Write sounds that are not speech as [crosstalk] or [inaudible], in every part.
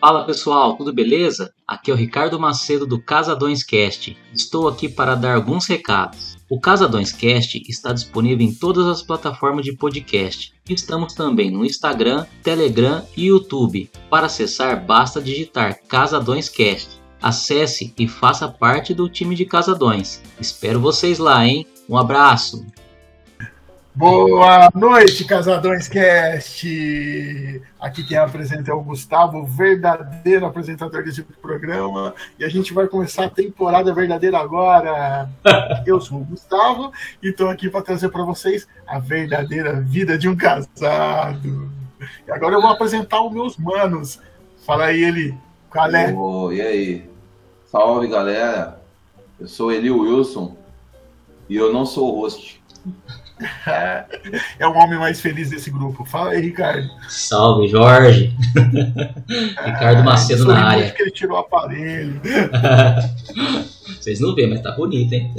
Fala pessoal, tudo beleza? Aqui é o Ricardo Macedo do Casadões Cast. Estou aqui para dar alguns recados. O Casadões Cast está disponível em todas as plataformas de podcast. Estamos também no Instagram, Telegram e YouTube. Para acessar, basta digitar Casadões Cast. Acesse e faça parte do time de Casadões. Espero vocês lá, hein? Um abraço! Boa noite, Casadões Cast! Aqui quem apresenta é o Gustavo, o verdadeiro apresentador desse programa, e a gente vai começar a temporada verdadeira agora. [laughs] Eu sou o Gustavo e estou aqui para trazer para vocês a verdadeira vida de um casado. E agora eu vou apresentar os meus manos. Fala aí, ele. Qual é? Oh, e aí? Salve, galera. Eu sou Eli Wilson e eu não sou o host. É o homem mais feliz desse grupo. Fala aí, Ricardo. Salve, Jorge. [laughs] Ricardo Macedo na área. que ele tirou o aparelho. [laughs] Vocês não vêem, mas tá bonito, hein?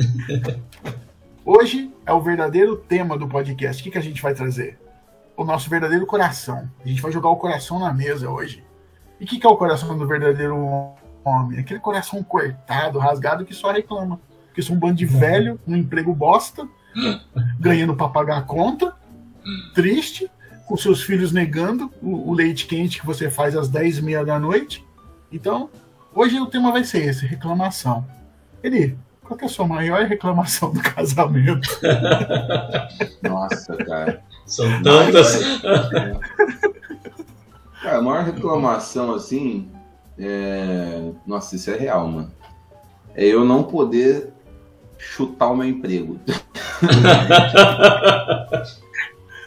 [laughs] Hoje é o verdadeiro tema do podcast. O que, que a gente vai trazer? O nosso verdadeiro coração. A gente vai jogar o coração na mesa hoje. E o que, que é o coração do verdadeiro homem? Aquele coração cortado, rasgado que só reclama. Que são um bando de velho, um emprego bosta [laughs] ganhando para pagar a conta, triste, com seus filhos negando o, o, leite quente que você faz às 10 e meia da noite. Então, hoje o tema vai ser esse, reclamação. Ele, qual é a sua maior reclamação do casamento? [laughs] Nossa, cara. São tantas. Cara, a maior reclamação, assim, é... Nossa, isso é real, mano. É eu não poder chutar o meu emprego. [laughs]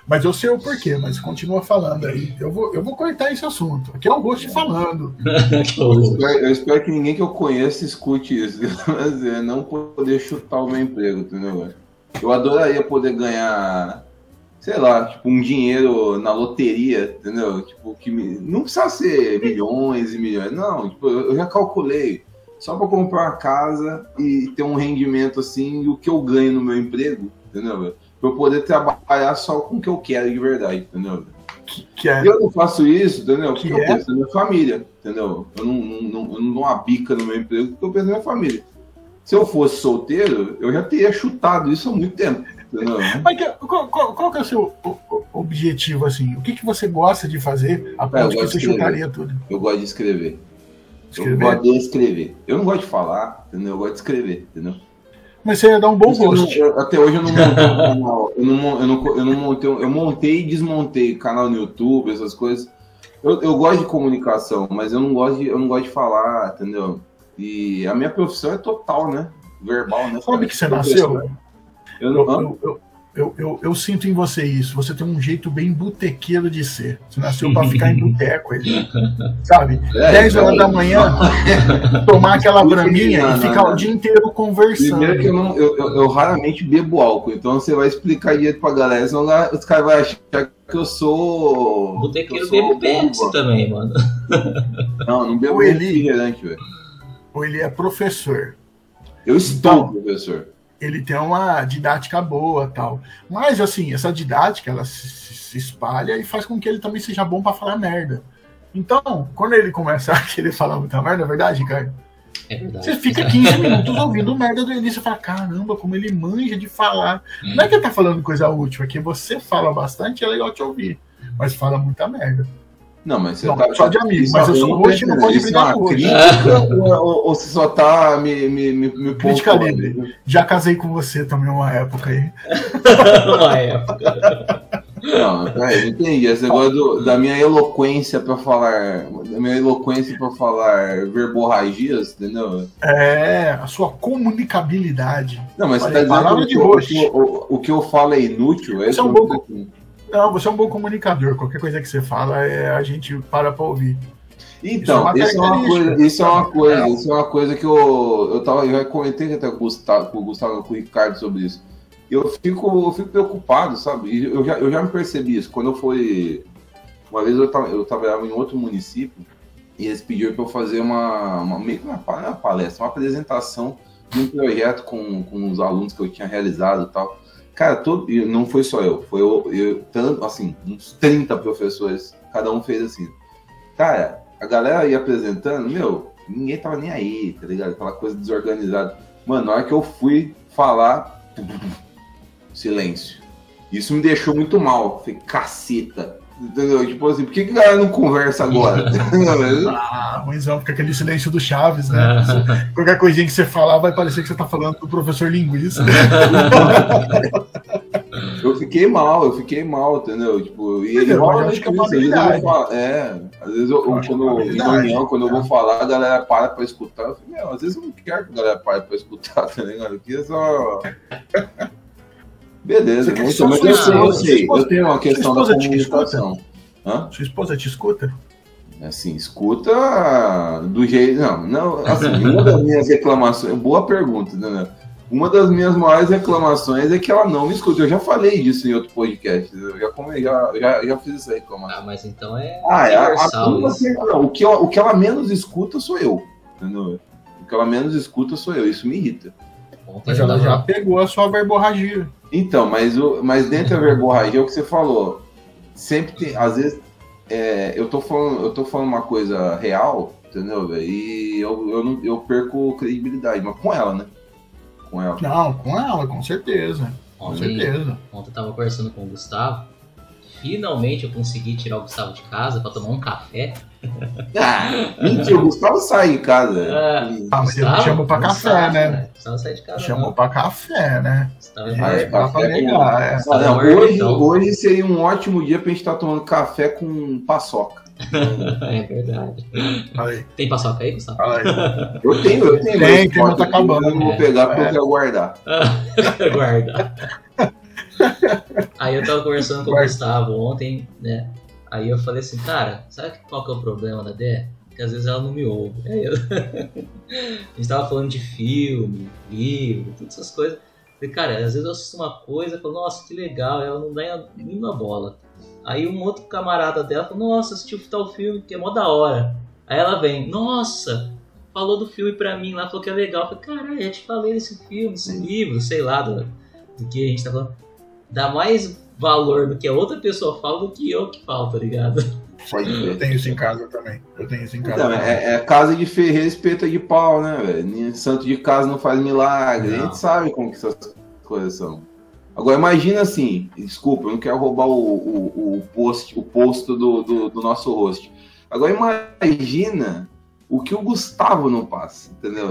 mas eu sei o porquê, mas continua falando aí. Eu vou, eu vou cortar esse assunto. Aqui é o Ghost falando. eu, espero, eu, espero, que ninguém que eu conheça escute isso. [laughs] Mas é não poder chutar o meu emprego, entendeu? Eu adoraria poder ganhar, sei lá, tipo, um dinheiro na loteria, entendeu? Tipo, que me... não precisa ser milhões e milhões. Não, tipo, eu já calculei só para comprar uma casa e ter um rendimento assim, o que eu ganho no meu emprego, entendeu? Para eu poder trabalhar só com o que eu quero de verdade, entendeu? Que, que é... Eu não faço isso, entendeu? Porque que eu é? penso na minha família, entendeu? Eu não, não, não, eu não dou uma bica no meu emprego porque eu penso na minha família. Se eu fosse solteiro, eu já teria chutado isso há muito tempo. Entendeu? [laughs] Mas qual, qual, qual, que é o seu objetivo, assim? O que, que você gosta de fazer a ponto que você chutaria tudo? Eu gosto de escrever. Escrever? Eu gosto de escrever. Eu não gosto de falar, entendeu? Eu gosto de escrever, entendeu? Mas você ia dar um bom host. até hoje eu não montei um canal. Eu não, eu, não, eu não montei. Eu montei e desmontei canal no YouTube, essas coisas. Eu, eu gosto de comunicação, mas eu não gosto de, eu não gosto de falar, entendeu? E a minha profissão é total, né? Verbal, né? Sabe que você nasceu? Eu, eu, eu, eu, eu, eu, sinto em você isso. Você tem um jeito bem botequeiro de ser. Você nasceu para ficar em boteco aí. [laughs] Sabe? É, 10 horas é, da manhã, [laughs] tomar aquela braminha e ficar o dia inteiro conversando. Primeiro que eu, não, eu, eu, eu raramente bebo álcool, então você vai explicar direito pra galera, senão os caras vão achar que eu sou. Botequeiro bebo Pepsi também, mano. [laughs] Não, não bebo refrigerante, velho. Ou ele é professor. Eu estou então, professor ele tem uma didática boa tal. Mas, assim, essa didática, ela se, se espalha e faz com que ele também seja bom para falar merda. Então, quando ele começa [laughs] a querer falar muita merda, é verdade, Ricardo? É verdade. Você fica 15 minutos ouvindo merda do início e fala, caramba, como ele manja de falar. Hum. Não é que ele tá falando coisa útil, é que você fala bastante é legal te ouvir. Mas fala muita merda. Não, mas você não, tá. Só de amigo, mas eu sou hoje não pode brigar é com hoje. [laughs] Ou, ou você só tá me, me, me, me Crítica livre. Já casei com você também uma época aí. [laughs] uma época. Não, peraí, entendi. Esse negócio do, da minha eloquência para falar. Da minha eloquência para falar verborragias, entendeu? É, a sua comunicabilidade. Não, mas Olha, você tá dizendo que, o, que, o, o, que eu falo é inútil? Você é um pouco. Não, você é um bom comunicador. Qualquer coisa que você fala, é, a gente para para ouvir. Então, isso é uma, coisa, isso é uma coisa, isso é uma coisa que eu, eu tava, eu comentei até com o Gustavo, com o Gustavo, com o Ricardo sobre isso. Eu fico, eu fico preocupado, sabe? Eu já, eu já me percebi isso. Quando eu fui. Uma vez eu, eu trabalhava em outro município e eles pediram para eu fazer uma, uma, meio que uma palestra, uma apresentação de um projeto com, com os alunos que eu tinha realizado e tal. Cara, todo, não foi só eu, foi eu, eu, tanto, assim, uns 30 professores, cada um fez assim. Cara, a galera ia apresentando, meu, ninguém tava nem aí, tá ligado? Aquela coisa desorganizada. Mano, na hora que eu fui falar, [laughs] silêncio. Isso me deixou muito mal. Falei, caceta. Entendeu? Tipo assim, por que, que a galera não conversa agora? [laughs] ah, ruimzão, fica aquele silêncio do Chaves, né? Qualquer coisinha que você falar vai parecer que você tá falando do professor linguista. eu fiquei mal, eu fiquei mal, entendeu? Tipo, e ele eu rola acho que é isso, às vezes eu vou falar, é, às vezes eu, eu quando, em reunião, quando eu vou falar, a galera para pra escutar. Eu falei, meu, às vezes eu não quero que a galera pare pra escutar, [laughs] tá ligado? Aqui é só. Beleza, Você muito, mas sua eu sei, eu esposa, sei. sua Eu tenho uma questão da esposa te comunicação. Hã? Sua esposa te escuta? Assim, escuta do jeito. Não, não. Assim, uma das minhas reclamações. Boa pergunta, né? Uma das minhas maiores reclamações é que ela não me escuta. Eu já falei disso em outro podcast. Eu já, come, já, já, já fiz essa reclamação. Ah, mas então é Ah, é, a, a culpa sempre- não, o, que ela, o que ela menos escuta sou eu. Entendeu? O que ela menos escuta sou eu. Isso me irrita. Ontem Mas ela já pegou a sua verborragia. Então, mas, o, mas dentro da verborragia, é o que você falou. Sempre tem. Às vezes, é, eu, tô falando, eu tô falando uma coisa real, entendeu, velho? E eu, eu, não- eu perco credibilidade, mas com ela, né? Com ela. Não, com ela, com certeza. Com Ontem, certeza. ontem eu tava conversando com o Gustavo. Finalmente eu consegui tirar o Gustavo de casa pra tomar um café. Ah, [laughs] mentira, o Gustavo sai de casa. Ah, Ah, mas ele chamou pra café, sabe, né? Gustavo sai de casa. Chamou não. pra café, né? Gustavo É, é café negar, é. Ah, hoje, então. hoje seria um ótimo dia pra gente estar tomando café com paçoca. [laughs] é verdade. Aí, Tem paçoca aí, Gustavo? aí. Eu tenho, eu tenho. Tem, tem, mas tá acabando. Eu não vou É. pegar porque É. eu quero guardar. [laughs] Guarda. [laughs] Aí eu tava conversando com o. Gustavo ontem, né? Aí eu falei assim, cara, sabe qual que é o problema da Dé? Que às vezes ela não me ouve. Aí eu... [laughs] a gente tava falando de filme, livro, todas essas coisas. Falei, cara, às vezes eu assisto uma coisa e falo, nossa, que legal, ela não dá nenhuma bola. Aí um outro camarada dela falou, nossa, assistiu tal filme que é mó da hora. Aí ela vem, nossa, falou do filme pra mim lá, falou que é legal. Eu falei, caralho, eu te falei desse filme, desse livro, sei lá, do, do que a gente tá falando. Dá mais valor do que a outra pessoa fala do que eu que falo, tá ligado? Pode Eu tenho isso em casa também. Eu tenho isso em casa. Então, também. é, é casa de ferreiro, espeta de pau, né, velho? Santo de casa não faz milagre. A Não. gente sabe como que essas coisas são. Agora, imagina assim, desculpa, eu não quero roubar o, o, o post, o posto do, do, do nosso host. Agora, imagina o que o Gustavo não passa, entendeu?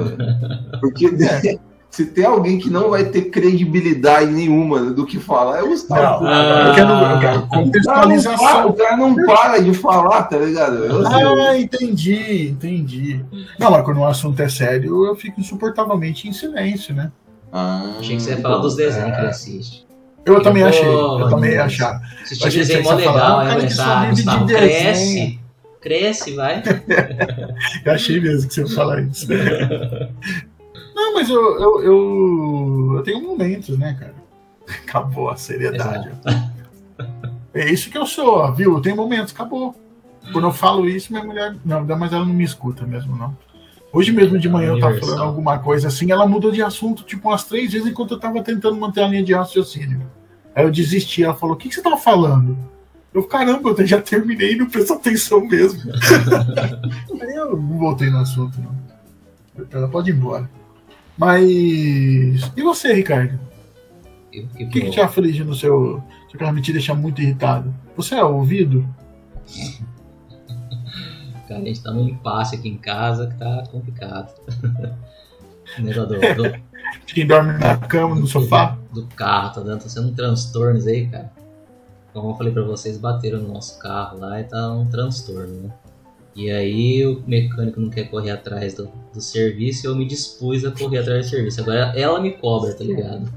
Porque [laughs] [laughs] se tem alguém que não vai ter credibilidade nenhuma do que falar, é o Gustavo. Não, Ah. eu quero, eu quero O cara, não para, contextualização. o cara não para de falar, tá ligado? Eu sei. Ah, entendi, entendi. Não, mas quando o assunto é sério, eu fico insuportavelmente em silêncio, né? Ah, Achei que você ia falar dos desenhos é. que ele assiste. Eu também Eu achei, vou, eu também achava. Assistir Achei que desenho você mó ia falar, legal, "Ah, cara que de Gustavo, desenho." cresce, cresce, vai. [laughs] Eu achei mesmo que você ia falar isso. [laughs] Não, mas eu, eu, eu, eu tenho momentos, né, cara? [laughs] Acabou a seriedade. [laughs] É isso que eu sou, viu? Eu tenho momentos, acabou. Quando eu falo isso, minha mulher. Não, mas ela não me escuta mesmo, não. Hoje mesmo de manhã eu tava falando alguma coisa assim, ela mudou de assunto tipo umas três vezes enquanto eu tava tentando manter a linha de raciocínio. Aí eu desisti, ela falou: O que, que você tava falando? Eu, caramba, eu já terminei e não prestou atenção mesmo. [laughs] Aí eu não voltei no assunto, não. Ela pode ir embora. Mas. E você, Ricardo? Eu O que, que te aflige no seu. Que realmente te deixa muito irritado? Você é ouvido? [laughs] Cara, a gente tá num impasse aqui em casa que tá complicado. Negócio do, do, quem dorme na cama, no sofá? do carro, tá dando, tá sendo um transtornos aí, cara. Como eu falei pra vocês, bateram no nosso carro lá e tá um transtorno, né? E aí o mecânico não quer correr atrás do, do serviço e eu me dispus a correr atrás do serviço. Agora ela me cobra, tá ligado?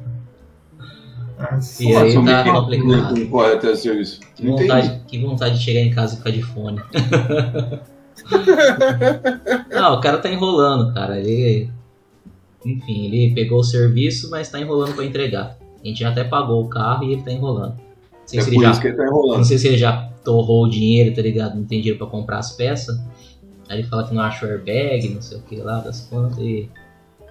Nossa. E aí tá complicado. não corre até o serviço. Que vontade, que vontade de chegar em casa e ficar de fone. Não, [laughs] o cara tá enrolando, cara. Ele. Enfim, ele pegou o serviço, mas tá enrolando pra entregar. A gente já até pagou o carro e ele tá enrolando. Não sei É se por ele já isso que ele tá Não sei se ele já torrou o dinheiro, tá ligado? Não tem dinheiro pra comprar as peças. Aí ele fala que não achou airbag, não sei o que lá das contas e,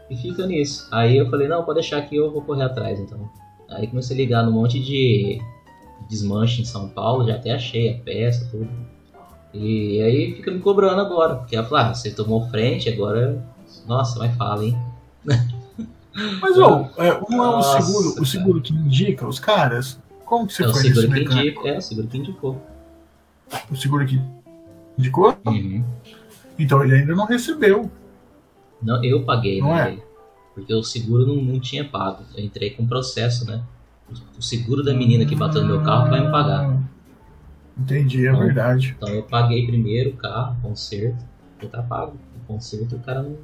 e fica nisso. Aí eu falei, não, pode deixar aqui, eu vou correr atrás então. Aí comecei a ligar num monte de desmanche em São Paulo, já até achei a peça, tudo. E aí fica me cobrando agora, porque ela fala, ah, você tomou frente, agora. Nossa, vai fala, hein? [laughs] Mas, ô, é, não é o seguro, o cara. seguro que indica os caras? Como que você é o que mecânico? indica. É, o seguro que indicou. O seguro que indicou? Uhum. Então ele ainda não recebeu. Não, eu paguei, Não né? é? Porque o seguro não, não tinha pago. Eu entrei com processo, né? O seguro da menina que bateu no meu carro vai me pagar. Ah, Entendi, é Não. verdade. Então eu paguei primeiro o carro, conserto, já tá pago. O conserto o cara não.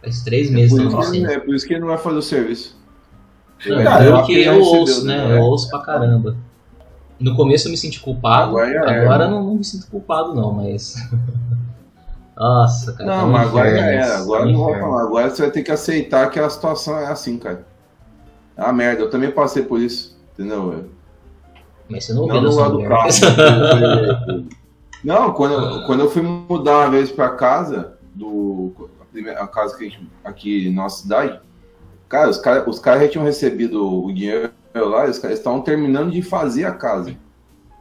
Faz três meses Por que eu isso, não sei. é por isso que ele não vai fazer o serviço. Vai Cara, dar eu que quem eu ouço, né? né? Eu ouço pra caramba. No começo eu me senti culpado, Agora agora não, não me sinto culpado não, mas. [laughs] Nossa, cara. tá Não, um mas agora já era. isso, Agora não vou falar. Agora você vai ter que aceitar que a situação é assim, cara. É uma merda. Eu também passei por isso. Entendeu? Mas você não Não ouviu no dessa lado do carro. [laughs] Não, quando, eu- quando eu fui mudar uma vez pra casa, do, a, primeira- a casa que a gente, aqui na nossa cidade, cara, os caras os caras já tinham recebido o dinheiro lá, e os caras estavam terminando de fazer a casa.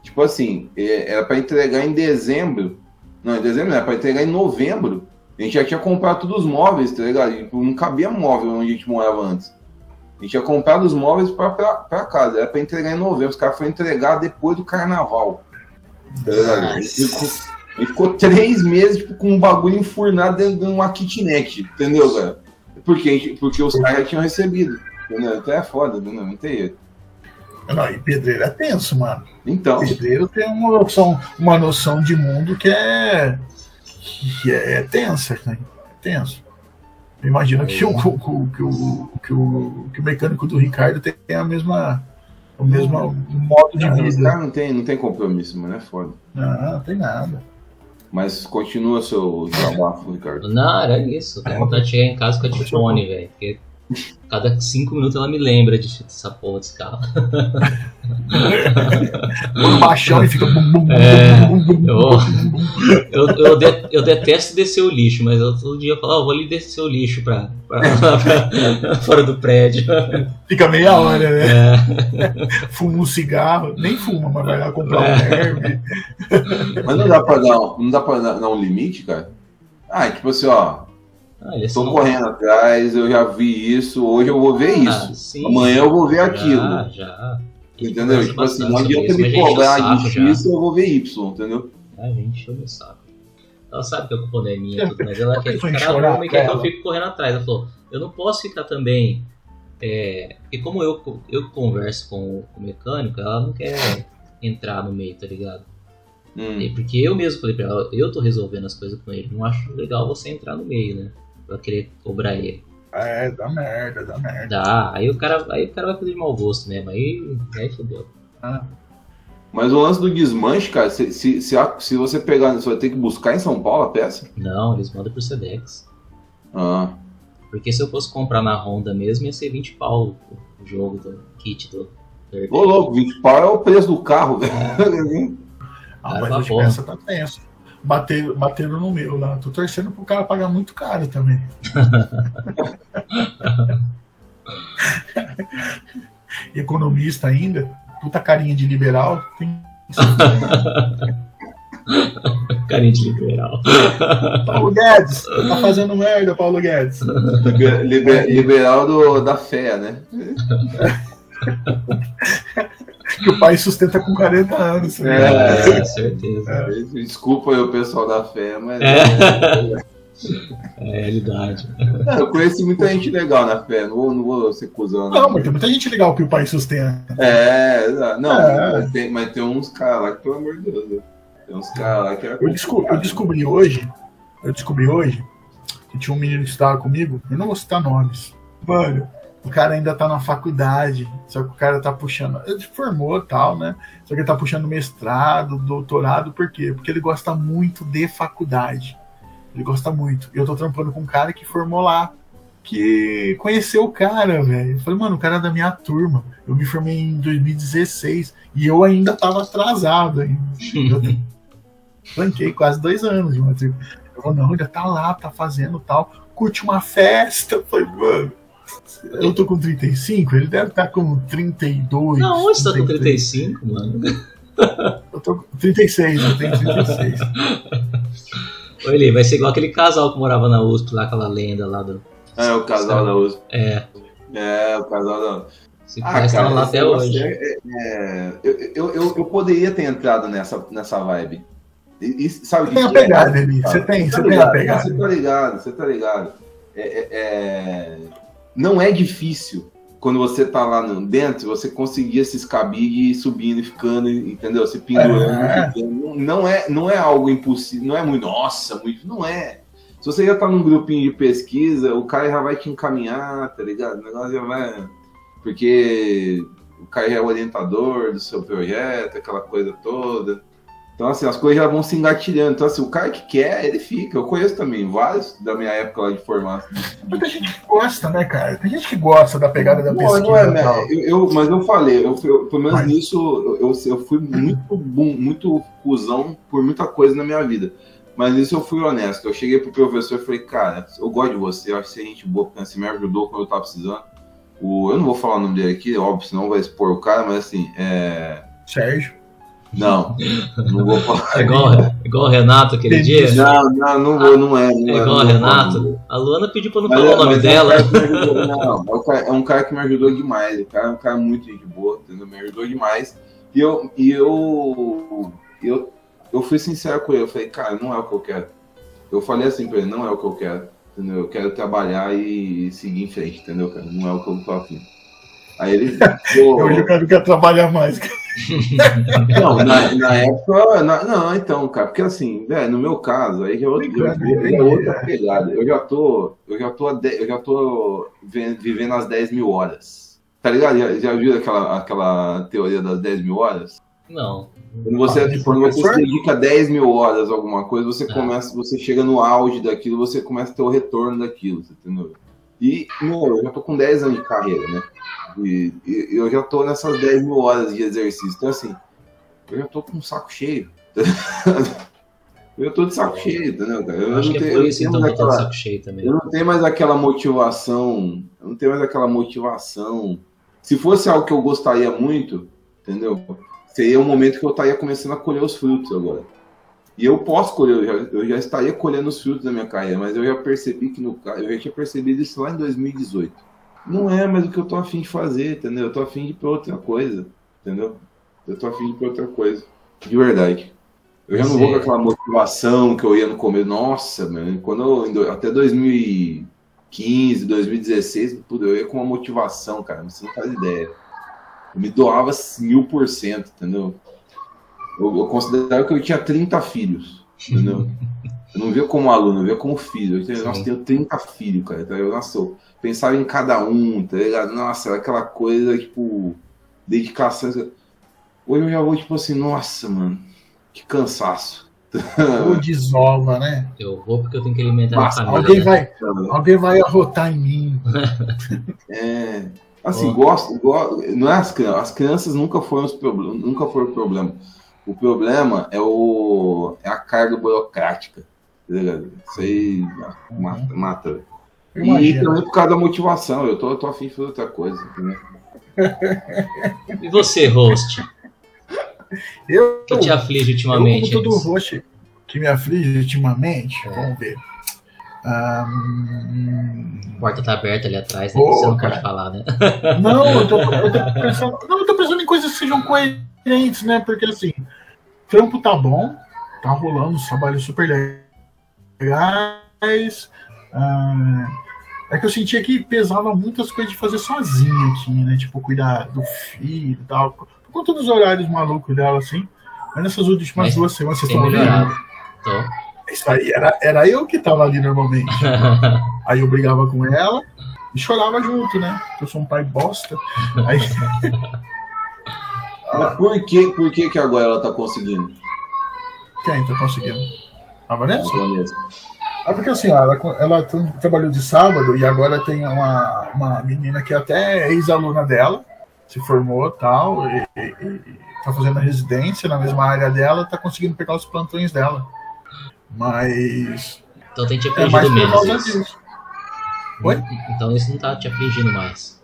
Tipo assim, é- era pra entregar em dezembro. Não, em dezembro não, era pra entregar em novembro. A gente já tinha comprado todos os móveis, tá ligado? E Não cabia móvel onde a gente morava antes. A gente tinha comprado os móveis pra casa, era pra entregar em novembro. Os caras foram entregar depois do carnaval. Tá? A gente ficou, a gente ficou três meses tipo, com um bagulho enfurnado dentro de uma kitnet, entendeu, cara? Porque, porque os caras já tinham recebido. Entendeu? Então é foda? Não tem jeito. Não, e pedreiro é tenso, mano. Então, Pedreiro tem uma noção, uma noção de mundo que é. que é, tensa, né? É tenso. Eu imagino que o, que, o, que, o, que, o, que o mecânico do Ricardo tem a mesma. O mesmo modo de vida. não tem, não tem compromisso, mano, é foda. Não, não tem nada. Mas continua seu desabafo, Ricardo. Não, era isso. Tenho vontade de chegar em casa com a Tifone, velho. Porque cada cinco minutos ela me lembra de dessa porra desse carro. Um baixão e fica. É, eu-. Eu, eu, de- eu detesto descer o lixo, mas eu todo dia falo, ó, vou ali descer o lixo pra, [laughs] pra, pra- fora do prédio. Fica meia hora, né? É, [laughs] Fuma um cigarro, nem fuma, mas vai lá comprar um herb. Mas não dá pra dar, não dá pra dar, dar um limite, cara? Ah, tipo assim, ó, ah, é tô só- correndo atrás, eu já vi isso, hoje eu vou ver Ah, isso. sim. Amanhã eu vou ver aquilo. Já, já. A gente Entendeu? Tipo assim, não adianta isso, me cobrar já. X, eu vou ver Y, entendeu? A gente meu saco. Ela sabe que a culpa não é minha, tudo, mas ela quer ficar e quer que eu fique correndo atrás. Ela falou, eu não posso ficar também. É, porque como eu, eu converso com o mecânico, ela não quer entrar no meio, tá ligado? Hum. E Porque eu mesmo falei pra ela, eu tô resolvendo as coisas com ele. Não acho legal você entrar no meio, né? Pra querer cobrar ele. É, dá merda, dá merda. Dá, aí o cara, aí o cara vai fazer de mau gosto mesmo. Aí, aí fodeu. Ah, Mas o lance do desmanche, cara, se, se, se, a- se você pegar, você vai ter que buscar em São Paulo a peça? Não, eles mandam por Sedex. Ah, Porque se eu fosse comprar na Honda mesmo, ia ser 20 pau o jogo do kit do. ô louco, 20 pau é o preço do carro, velho. [laughs] ah, Cara, mas porra. essa tá tenso. Bateram, bateram no meu lá. Tô torcendo pro cara pagar muito caro também. [laughs] Economista ainda, puta carinha de liberal. Tem... [laughs] Carinha de liberal. Paulo Guedes, tá fazendo merda, Paulo Guedes. Liber- liber- liberal do, da fé, né? [laughs] [laughs] Que o pai sustenta com 40 anos. né? É. É, certeza. Desculpa aí o pessoal da fé, mas. É. é- É a realidade. É, eu conheci muita gente legal na fé, não vou, não vou ser cuzão. Não, mas tem muita gente legal que o pai sustenta. É, exato. não, É. Mas, tem, mas tem uns caras lá que, pelo amor de Deus, né? tem uns caras lá que é Eu, desco- eu descobri hoje, eu descobri hoje que tinha um menino que estudava comigo, eu não vou citar nomes. Mano, o cara ainda tá na faculdade, só que o cara tá puxando. Ele formou e tal, né? Só que ele tá puxando mestrado, doutorado, por quê? Porque ele gosta muito de faculdade. Ele gosta muito. E eu tô trampando com um cara que formou lá. Que conheceu o cara, velho. Eu falei, mano, o cara é da minha turma. Eu me formei em 2016 e eu ainda tava atrasado ainda. [laughs] Eu Planquei quase dois anos de matrícula. Eu falei, não, ainda tá lá, tá fazendo tal. Curte uma festa. Eu falei, mano, eu tô com 35, ele deve estar com 32. Não, você tá com 33. 35, mano? [laughs] Eu tô com 36, eu tenho 36. [laughs] Olha ele, vai ser igual aquele casal que morava na USP, lá, aquela lenda lá do. É, o casal da USP. É, É, o casal da se Ah, cara, lá até hoje. é- é- eu, eu, eu, eu poderia ter entrado nessa, nessa vibe. E, e sabe o que Tem a é? pegada ali. Você tem, Tá você tem a pegada. Você tá ligado, você tá ligado. É, é- é- Não é difícil quando você tá lá dentro, você conseguir esses cabide subindo e ficando, entendeu? Se pendurando. É. Não, é, não é algo impossível, não é muito, nossa, muito, não é. Se você já tá num grupinho de pesquisa, o cara já vai te encaminhar, tá ligado? O negócio já vai. Porque o cara já é orientador do seu projeto, aquela coisa toda. Então, assim, as coisas já vão se engatilhando. Então, assim, o cara que quer, ele fica. Eu conheço também vários da minha época lá de formato. Muita gente que gosta, né, cara? Tem gente que gosta da pegada da Não, pesquisa. não é, né? eu, eu- mas eu falei, eu, eu- pelo menos Mas- nisso, eu, eu, eu fui muito bom, muito cuzão por muita coisa na minha vida. Mas nisso eu fui honesto. Eu cheguei pro professor e falei, cara, eu gosto de você, eu acho que você é gente boa, porque você me ajudou quando eu tava precisando. O, eu não vou falar o nome dele aqui, óbvio, senão vai expor o cara, mas assim, é. Sérgio. Não, não vou falar. É igual, igual o Renato aquele dia. Não, não, não vou, não é. Não É igual não o Renato. A Luana pediu pra não falar é- o nome é um dela. cara que me ajudou- não, é um cara- é um cara que me ajudou demais. O cara é um cara muito gente boa, entendeu? Me ajudou demais. E eu, e eu, eu, eu fui sincero com ele. Eu falei, cara, não é o que eu quero. Eu falei assim pra ele, não é o que eu quero. Entendeu? Eu quero trabalhar e seguir em frente, entendeu, cara? Não é o que eu tô afim. Aí ele. [laughs] pô, Hoje o cara não quer trabalhar mais. Não, na, na época. na- não, então, cara, porque assim, velho, no meu caso, aí já é é outra pegada. Eu já tô. Eu já tô, eu já tô ve- vivendo as 10 mil horas. Tá ligado? Já, já viu aquela, aquela teoria das 10 mil horas? Não. Quando você, Ah, quando você se dedica 10 mil horas a alguma coisa, você Ah. começa, você chega no auge daquilo, você começa a ter o retorno daquilo, entendeu? E, meu, eu já tô com 10 anos de carreira, né? E, eu já tô nessas 10 mil horas de exercício. Então, assim, eu já tô com um saco cheio. [laughs] eu tô de saco cheio, entendeu, cara? Eu Eu acho não que é tenho- por eu isso então que eu tô de saco cheio também. eu não tenho mais aquela motivação. Eu não tenho mais aquela motivação. Se fosse algo que eu gostaria muito, entendeu? Seria um momento que eu estaria começando a colher os frutos agora. E eu posso colher, eu já, eu já estaria colhendo os frutos da minha carreira, mas eu já percebi que no eu já tinha percebido isso lá em 2018. Não é mais o que eu tô afim de fazer, entendeu? Eu tô afim de ir pra outra coisa, entendeu? Eu tô afim de ir pra outra coisa. De verdade. Eu já não vou com aquela motivação que eu ia no começo. Nossa, mano, quando eu, até 2015, 2016, tudo, eu ia com uma motivação, cara, você não faz ideia. Eu me doava mil por cento, entendeu? Eu, eu considerava que eu tinha 30 filhos, entendeu? [laughs] Eu não via como aluno, eu via como filho. Eu tenho, nossa, tenho 30 filhos, cara. Então, eu, nossa, eu pensava em cada um, tá ligado? Nossa, era aquela coisa, tipo, dedicação. Hoje eu já vou, tipo assim, nossa, mano, que cansaço. Ou desola, né? Eu vou porque eu tenho que alimentar a Nossa, família. Alguém né? vai, alguém vai arrotar em mim. [laughs] É. Assim, gosto, go- não é as crianças. As crianças nunca foram os problemas, nunca foram o problema. O problema é o é a carga burocrática. Isso aí mata. mata. Eu E também por causa da motivação. Eu tô, eu tô afim de fazer outra coisa. entendeu? E você, host? Eu, que te aflige eu ultimamente? como todo roxo que me aflige ultimamente, É. vamos ver. Ahn, A porta tá aberta ali atrás, né? Você não cara. pode falar, né? [laughs] Não, eu tô, eu tô [laughs] pensando. Não, eu tô pensando em coisas que sejam coerentes, né? Porque assim, trampo tá bom, tá rolando os trabalhos super legais. ah, é que eu sentia que pesava muitas coisas de fazer sozinho aqui, né? Tipo, cuidar do filho e tal. Por conta dos horários malucos dela, assim. Mas nessas últimas Mas duas semanas, vocês estão. Então, Isso aí era, era eu que tava ali normalmente. [laughs] Aí eu brigava com ela e chorava junto, né? Eu sou um pai bosta. Aí, [laughs] Mas por que, por que, que agora ela tá conseguindo? quem tá conseguindo? A Vanessa? Vanessa? Ah, porque assim, ó, ela, ela tra- trabalhou de sábado e agora tem uma, uma menina que até é ex-aluna dela, se formou tal, e, e, e tá fazendo a residência na mesma área dela, tá conseguindo pegar os plantões dela. Mas então tem te é mais afligido causa menos. isso. disso. Oi? Então isso não tá te afligindo mais.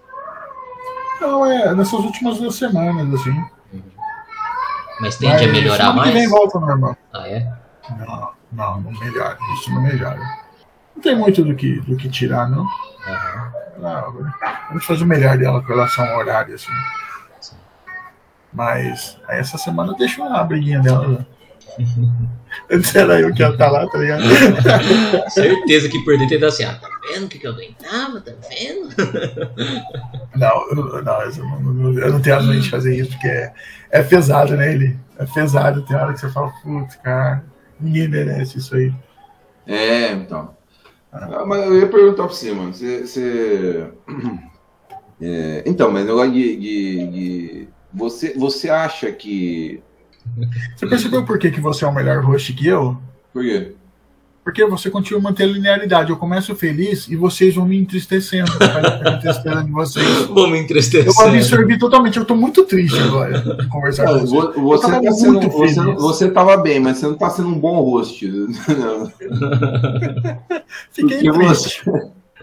Não, é nessas últimas duas semanas, assim. Mas tende a melhorar semana que mais? vem volta normal. Ah, é? Não, não, não melhora. Isso não melhora. Não tem muito do que, do que tirar, não. Aham. Não, a gente faz o melhor dela com relação ao horário, assim. Sim. Mas essa semana deixa a briguinha dela. né? Antes era eu que ia estar lá, tá ligado? [laughs] Certeza que por dentro ele tá assim, ah, tá vendo o que, que eu aguentava? Tá vendo? [laughs] Não, eu, não, eu não, eu não tenho a mente de fazer isso, porque é, é pesado, né, ele? É pesado, tem hora que você fala, putz, cara, ninguém merece isso aí. É, então. Ah, mas eu ia perguntar pra você, mano. Você. você- É, então, mas negócio de. de- de- Você, você acha que. Você percebeu por que, que você é o melhor host que eu? Por quê? Porque você continua mantendo a linearidade. Eu começo feliz e vocês vão me entristecendo. Entristecendo de vocês. [laughs] Vou me Eu entristecer. absorvi totalmente. Eu tô muito triste agora de conversar Não, com você. vo- você, tava tá sendo, você, feliz. você bem, mas você não tá sendo um bom host. [laughs] Não. Fiquei Porque triste.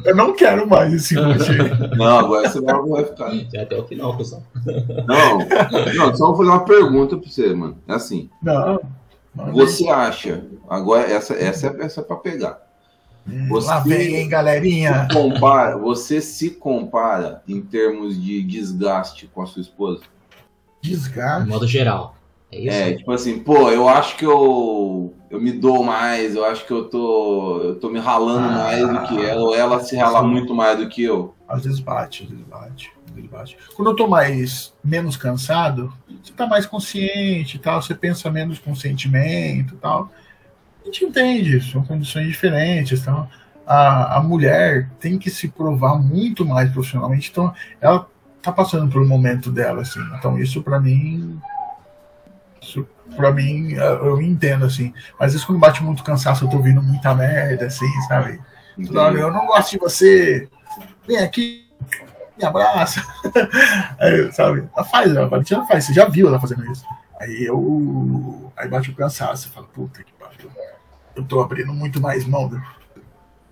Eu não quero mais esse host. [laughs] Não, agora você não vai ficar. Até o final, pessoal. Não, não, só vou fazer uma pergunta pra você, mano. É assim. Não. Você acha. Agora, essa, essa, é- essa é pra pegar. você- Lá vem, hein, galerinha. Se compara, você se compara em termos de desgaste com a sua esposa? De Desgaste. modo geral. É isso? É, tipo assim, pô, eu acho que eu, eu me dou mais, eu acho que eu tô, eu tô me ralando Ah, mais do que ela, ou ela se rala sim. muito mais do que eu. Às vezes bate, às vezes bate, vezes bate. Quando eu tô mais menos cansado, você tá mais consciente tal, você pensa menos com sentimento tal. A gente entende, são condições diferentes e tal. A, a mulher tem que se provar muito mais profissionalmente, então ela tá passando pelo momento dela, assim. Então isso pra mim. Isso pra mim, eu entendo, assim. Mas às vezes quando bate muito cansaço, eu tô ouvindo muita merda, assim, sabe? Toda hora, eu não gosto de você. Vem aqui, me abraça. [laughs] Aí, sabe? Ela faz, a Valentina faz, você já viu ela fazendo isso. Aí eu. Aí bate o cansaço, você fala, puta que pariu. Eu tô abrindo muito mais mão,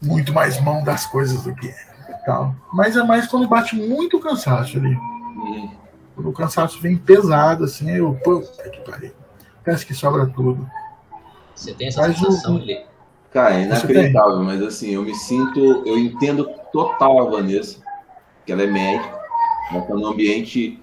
muito mais mão das coisas do que é. Tal. Mas é mais quando bate muito cansaço ali. Quando o cansaço vem pesado, assim, aí eu, puta que pariu. Parece que sobra tudo. Você tem essa Mas sensação ali. Cara, é inacreditável, mas assim, eu me sinto, eu entendo total a Vanessa, que ela é médica, ela tá num ambiente,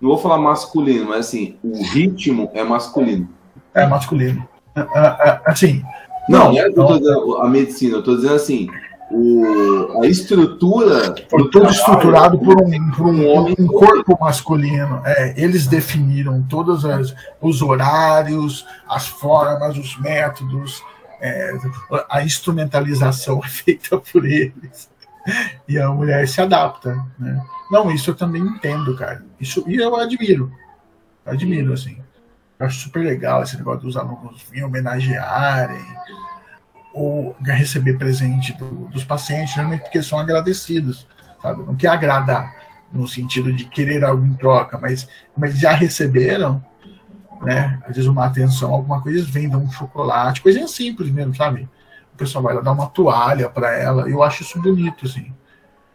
não vou falar masculino, mas assim, o ritmo é masculino. É masculino. Ah, ah, ah, Assim, Não, Não, não é que eu não. tô dizendo a medicina, eu tô dizendo assim, o, a estrutura. Foi do tudo trabalho estruturado por um, por um, homem um corpo masculino. É, eles definiram todos as- os horários, as formas, os métodos, é, a instrumentalização [laughs] é feita por eles. [laughs] E a mulher se adapta. Né? Não, isso eu também entendo, cara. Isso, e eu admiro. Eu admiro, assim. Eu acho super legal esse negócio dos alunos virem homenagearem ou receber presente do- dos pacientes, geralmente porque são agradecidos, sabe? Não quer agradar no sentido de querer algo em troca, mas, mas já receberam, né? Às vezes uma atenção, alguma coisa, eles vendem um chocolate, coisinha simples mesmo, sabe? O pessoal vai lá dar uma toalha para ela, eu acho isso bonito, assim.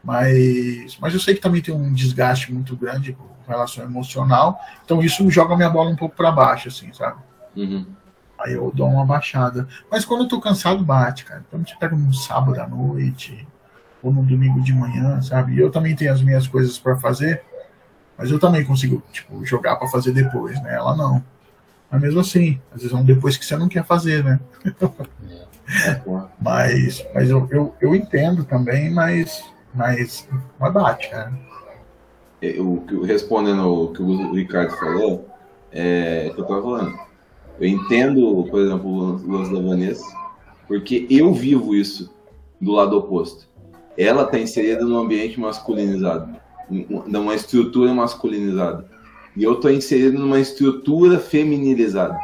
Mas, mas eu sei que também tem um desgaste muito grande com relação emocional, então isso joga minha bola um pouco para baixo, assim, sabe? Uhum. Aí eu dou uma baixada. Mas quando eu tô cansado, bate, cara. Então gente pega num sábado à noite, ou num domingo de manhã, sabe? Eu também tenho as minhas coisas pra fazer, mas eu também consigo, tipo, jogar pra fazer depois, né? Ela não. Mas mesmo assim, às vezes é um depois que você não quer fazer, né? [laughs] É. Mas, mas eu, eu, eu entendo também, mas, mas, mas bate, cara. Eu, que- respondendo o que o Ricardo falou, é o que eu tava falando. Eu entendo, por exemplo, o lance da Vanessa, porque eu vivo isso do lado oposto. Ela está inserida num ambiente masculinizado, um- numa estrutura masculinizada. E eu estou inserido numa estrutura feminilizada.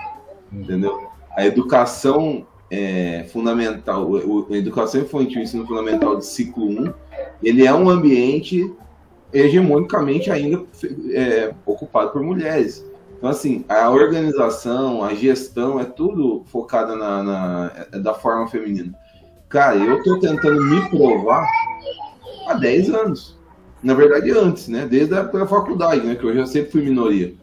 Entendeu? A educação é, fundamental, o- a educação infantil, ensino fundamental de ciclo 1, ele é um ambiente hegemonicamente ainda é, ocupado por mulheres. Então, assim, a organização, a gestão é tudo focada na, na- é da forma feminina. Cara, eu tô tentando me provar há 10 anos. Na verdade, antes, né? Desde a época da faculdade, né? Que eu já sempre fui minoria.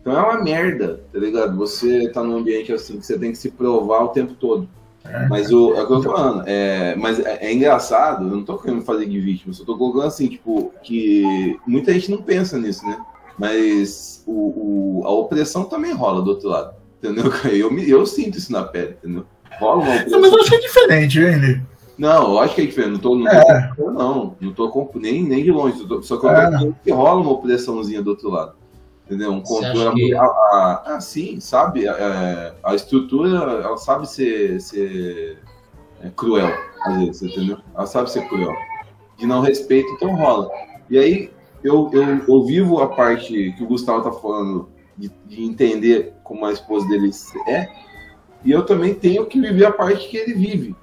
Então é uma merda, tá ligado? Você tá num ambiente assim que você tem que se provar o tempo todo. É. Mas o, é o que eu tô falando. É, mas é, é, engraçado, eu não tô querendo fazer de vítima, só tô colocando assim, tipo, que muita gente não pensa nisso, né? Mas o, o, a opressão também rola do outro lado. Entendeu? [laughs] Eu, eu sinto isso na pele, entendeu? Rola uma opressão. Mas eu acho que é diferente, hein, Não, eu acho que é diferente. Não tô, não, é. tô, não, não tô nem, nem de longe. Só que eu tô é. que rola uma opressãozinha do outro lado. Entendeu? Um controle. Que... A, a, a, sim, sabe? A, é, a, estrutura, ela sabe ser, ser é, cruel, às vezes, entendeu? Ela sabe ser cruel. De não respeito, então rola. E aí, eu, eu, eu vivo a parte que o Gustavo tá falando de, de entender como a esposa dele é, e eu também tenho que viver a parte que ele vive.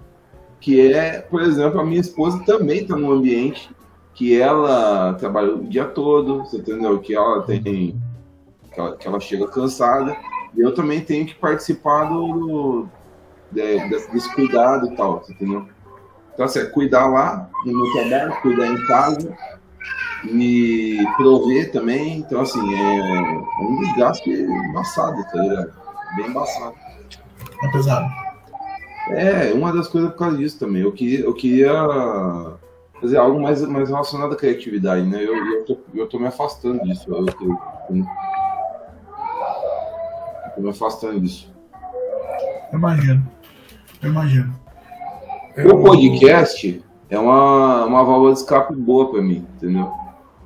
Que é, por exemplo, a minha esposa também está num ambiente que ela trabalha o dia todo, você entendeu? Que ela tem que ela, que ela chega cansada, e eu também tenho que participar do, de, desse cuidado e tal, entendeu? Então, assim, é cuidar lá no meu trabalho, cuidar em casa e prover também. Então, assim, é, é um desgaste embaçado, tá ligado? Bem embaçado. É pesado. É, uma das coisas por causa disso também. Eu queria, eu queria fazer algo mais, mais relacionado à criatividade, né? Eu, eu, tô, eu tô me afastando disso. Eu, eu, eu, eu me afastando disso. Eu imagino. Eu imagino. Eu... O podcast é uma, uma válvula de escape boa para mim, entendeu?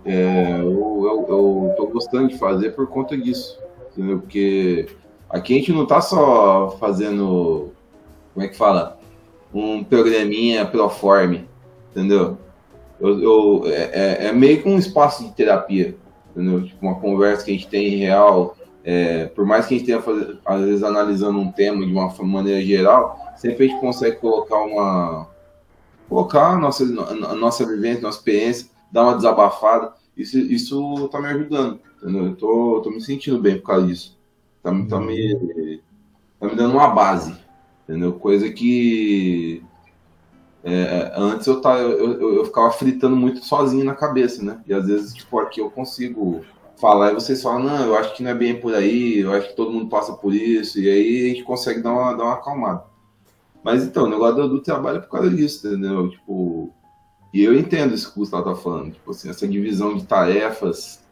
É, eu, eu, eu tô gostando de fazer por conta disso, entendeu? Porque aqui a gente não tá só fazendo, como é que fala? Um programinha proforme, entendeu? Eu, eu é, é, é meio que um espaço de terapia, entendeu? Tipo, uma conversa que a gente tem em real, é, por mais que a gente tenha, fazer, às vezes, analisando um tema de uma maneira geral, sempre a gente consegue colocar uma. colocar a nossa, a nossa vivência, nossa experiência, dar uma desabafada. Isso, isso tá me ajudando, entendeu? Eu tô, tô me sentindo bem por causa disso. Tá, tá, me, tá me dando uma base, entendeu? Coisa que. É, antes eu, tava, eu, eu, eu ficava fritando muito sozinho na cabeça, né? E às vezes, tipo, aqui eu consigo falar e vocês falam, não, eu acho que não é bem por aí, eu acho que todo mundo passa por isso, e aí a gente consegue dar uma, dar uma acalmada. Mas então, o negócio do, trabalho é por causa disso, entendeu? Tipo, e eu entendo isso que o Gustavo tá falando, tipo assim, essa divisão de tarefas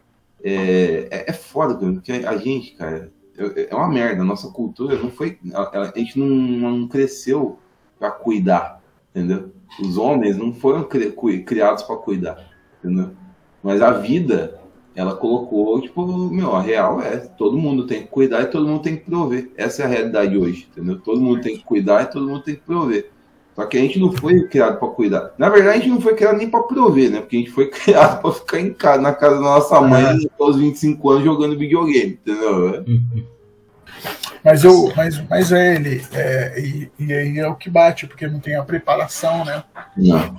é, é, é foda, porque a gente, cara, é, é uma merda, a nossa cultura não foi, a, a gente não, não cresceu para cuidar, entendeu? Os homens não foram cri, criados para cuidar, entendeu? Mas a vida ela colocou, tipo, meu, a real é, todo mundo tem que cuidar e todo mundo tem que prover. Essa é a realidade hoje, entendeu? Todo mundo tem que cuidar e todo mundo tem que prover. Só que a gente não foi criado para cuidar. Na verdade, a gente não foi criado nem para prover, né? Porque a gente foi [laughs] criado para ficar em casa, na casa da nossa mãe é. aos 25 anos jogando videogame, entendeu? [laughs] Mas, eu, mas, mas é ele, é, e, e aí é o que bate, porque não tem a preparação, né? Não,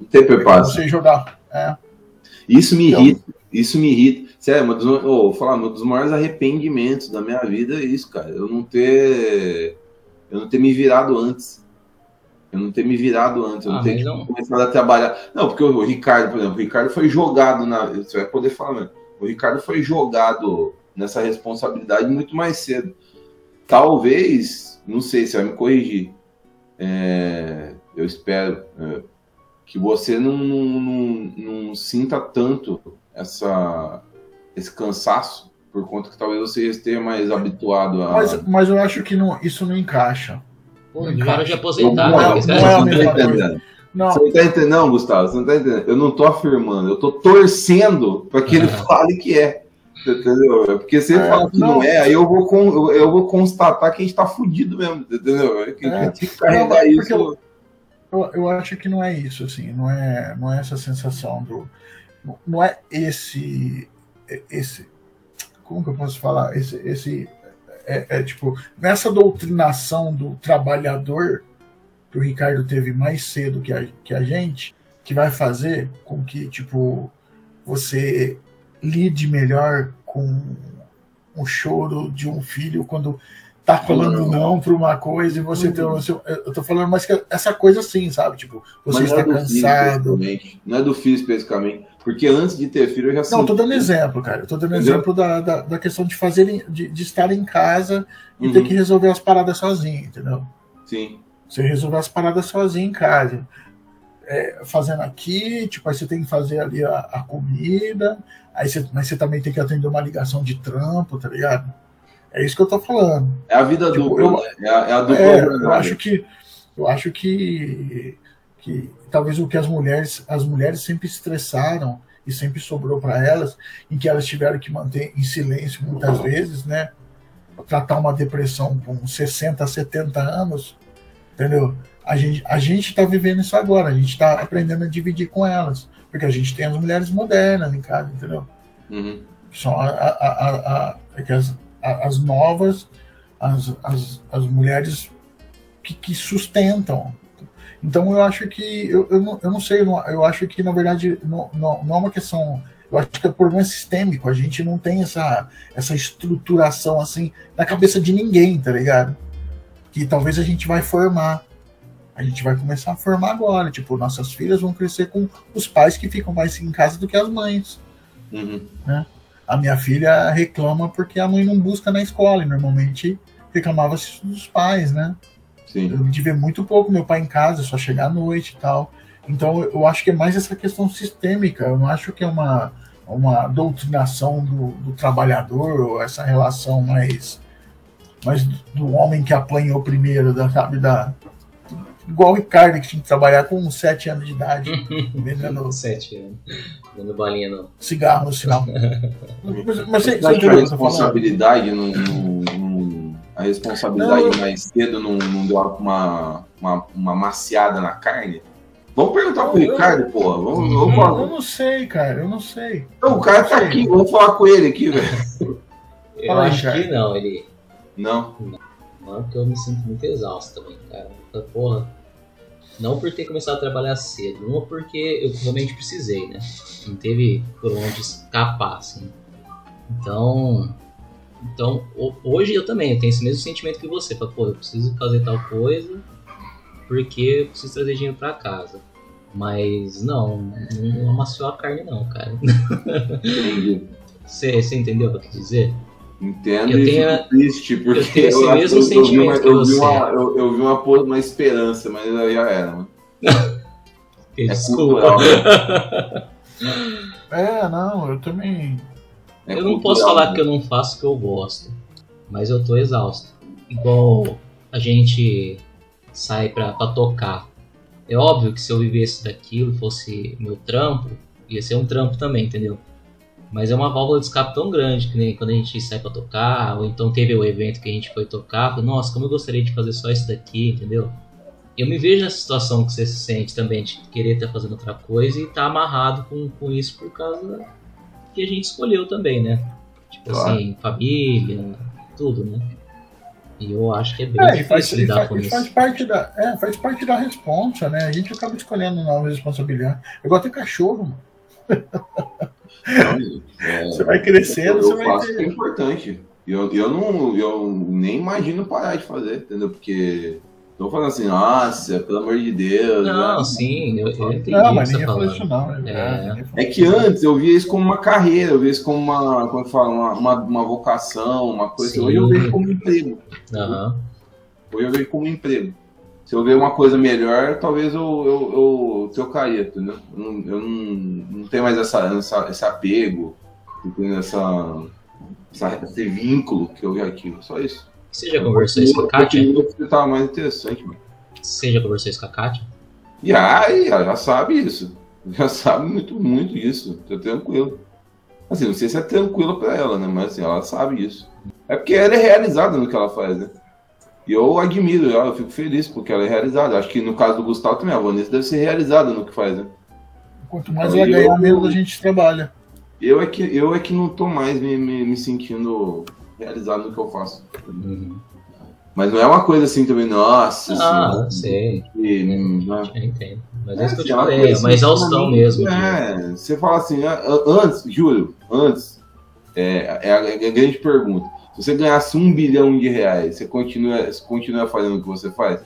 não tem preparação. Você jogar, é. Isso me então, irrita. Isso me irrita. Sério, uma dos, oh, falar, um dos maiores arrependimentos da minha vida é isso, cara. Eu não ter. Eu não ter me virado antes. Eu não ter me virado antes. Eu ah, não ter não... começado a trabalhar. Não, porque o Ricardo, por exemplo, o Ricardo foi jogado na. Você vai poder falar, mesmo. O Ricardo foi jogado nessa responsabilidade muito mais cedo. Talvez, não sei se vai me corrigir. É, eu espero é, que você não, não, não, não sinta tanto essa, esse cansaço, por conta que talvez você esteja mais habituado a. Mas, mas eu acho que não, isso não encaixa. Pô, o cara de aposentar, não, não, não é a mesma coisa. Não. Você não tá entendendo, não, Gustavo, você não tá entendendo. Eu não tô afirmando, eu tô torcendo para que ele fale que é. Entendeu? Porque se ele é, falar que não, não, é, aí eu vou, com, eu vou constatar que a gente tá fudido mesmo, entendeu? Que tem que carregar isso. Eu, eu, eu, acho que não é isso, assim, não é, não é essa sensação do não é esse esse como que eu posso falar esse esse é, é tipo nessa doutrinação do trabalhador que o Ricardo teve mais cedo que a, que a gente que vai fazer com que tipo você lide melhor com o choro de um filho quando tá falando não para uma coisa e você tem. Uhum. Eu tô falando mais que essa coisa assim, sabe? Tipo, você está é cansado. Não é do filho especificamente. Porque antes de ter filho eu já Não, tô dando exemplo, cara. Eu tô dando Entendeu? exemplo da, da, da questão de fazer, de, de estar em casa e ter Uhum. que resolver as paradas sozinho, entendeu? Sim. Você resolver as paradas sozinho em casa. É, fazendo aqui, tipo, aí você tem que fazer ali a, a comida, aí você, mas você também tem que atender uma ligação de trampo, tá ligado? É isso que eu tô falando. É a vida Tipo, dupla, eu- né? É a, é a dupla É, eu acho que eu acho que, que talvez o que as mulheres as mulheres sempre estressaram e sempre sobrou para elas, em que elas tiveram que manter em silêncio muitas vezes, né? Tratar uma depressão com 60, 70 anos, entendeu? A gente a gente está vivendo isso agora, a gente está aprendendo a dividir com elas, porque a gente tem as mulheres modernas em casa, entendeu? Uhum. são a, a, a, é as, as novas, as, as, as mulheres que, que sustentam. Então eu acho que, eu, eu, não, eu não sei, eu, não- eu acho que na verdade não, não, não é uma questão, eu acho que é problema sistêmico, a gente não tem essa, essa estruturação assim na cabeça de ninguém, tá ligado? Que talvez a gente vai formar. A gente vai começar a formar agora, tipo, nossas filhas vão crescer com os pais que ficam mais em casa do que as mães Uhum. a minha filha reclama porque a mãe não busca na escola, e normalmente reclamava dos pais, né? Sim. Eu de ver muito pouco meu pai em casa, só chegar à noite e tal. Então eu acho que é mais essa questão sistêmica, eu não acho que é uma, uma doutrinação do, do trabalhador, ou essa relação mais, mais do homem que apanhou primeiro, da, sabe, da. Igual o Ricardo, que tinha que trabalhar com 7 anos de idade, [laughs] vendendo Sete anos. Dando balinha no. cigarro no sinal. [laughs] Mas, mas você, Você que a entendeu responsabilidade não- não- a responsabilidade Não, eu- mais cedo não, não deu uma, uma, uma maciada na carne? Vamos perguntar pro Eu- Ricardo, porra. Vamos, vamos. Eu falar. não sei, cara, eu não sei. Não, o cara tá aqui, vamos falar com ele aqui, velho. Eu Fala acho cara. que não, ele. Não. Não, porque eu me sinto muito exausto também, cara. Porra. Não por ter começado a trabalhar cedo, uma porque eu realmente precisei, né? Não teve por onde escapar, assim. Então. Então, ho- hoje eu também eu tenho esse mesmo sentimento que você. Fala, pô, eu preciso fazer tal coisa porque eu preciso trazer dinheiro pra casa. Mas não, não amaciou a carne não, cara. Entendi. Você você entendeu o que eu quis dizer? Entendo Eu e tenho- fico triste, porque eu tenho esse acho mesmo eu, eu vi uma, sentimento que eu vi você. uma, eu, eu vi uma, uma esperança, mas aí já era, [laughs] mano. É Desculpa. cultural. [laughs] É, não, eu também. É eu não posso cultural, falar né? que eu não faço o que eu gosto, mas eu tô exausto. Igual a gente sai pra, pra tocar. É óbvio que se eu vivesse daquilo, fosse meu trampo, ia ser um trampo também, entendeu? Mas é uma válvula de escape tão grande que nem quando a gente sai pra tocar, ou então teve o evento que a gente foi tocar, falei, nossa, como eu gostaria de fazer só isso daqui, entendeu? Eu me vejo nessa situação que você se sente também, de querer estar fazendo outra coisa e tá amarrado com, com isso por causa que a gente escolheu também, né? Tipo Claro. assim, família, tudo, né? E eu acho que é bem É, faz, difícil e lidar faz, com isso. faz parte da, é, faz parte da responsa, né? A gente acaba escolhendo nova responsabilidade. Eu gosto de cachorro, mano. Então, é, Você vai crescendo, eu você vai faço ter- é importante. Eu, eu, não, eu nem imagino parar de fazer, entendeu? Porque tô falando assim, nossa, pelo amor de Deus. Não, né? sim, eu, eu entendi Não, mas ninguém tá falou falando. isso não. É. É que antes eu via isso como uma carreira, eu via isso como uma, como eu falo, uma, uma, uma vocação, uma coisa. Sim. Hoje eu vejo como emprego. Aham. Hoje eu vejo como emprego. Se eu ver uma coisa melhor, talvez eu, eu, eu trocaria, entendeu? Eu não, eu não, não tenho mais essa, essa, esse apego, entendeu? essa, essa, esse vínculo que eu já tive. Só isso. Você já conversou isso com a Kátia? Você tava mais interessante, mano. Você já conversou isso com a Kátia? E aí, ela já sabe isso. [laughs] Já sabe muito, muito isso. Tô tranquilo. Assim, não sei se é tranquilo pra ela, né? Mas assim, ela sabe isso. É porque ela é realizada no que ela faz, né? E eu admiro ela, eu fico feliz porque ela é realizada. Acho que no caso do Gustavo também, a Vanessa deve ser realizada no que faz, né? Quanto mais ela ganhar, menos a gente trabalha. Eu é que, eu é que não tô mais me, me, me sentindo realizado no que eu faço. Uhum. Mas não é uma coisa assim também, nossa, Ah, assim, sei. que, né? Eu entendo. Mas é, É, isso que eu te uma falei, é uma assim, exaustão mesmo. É, você fala assim, ah, antes, Júlio, antes, é, é, a, é a grande pergunta. Se você ganhasse um bilhão de reais, você continua, você continua fazendo o que você faz?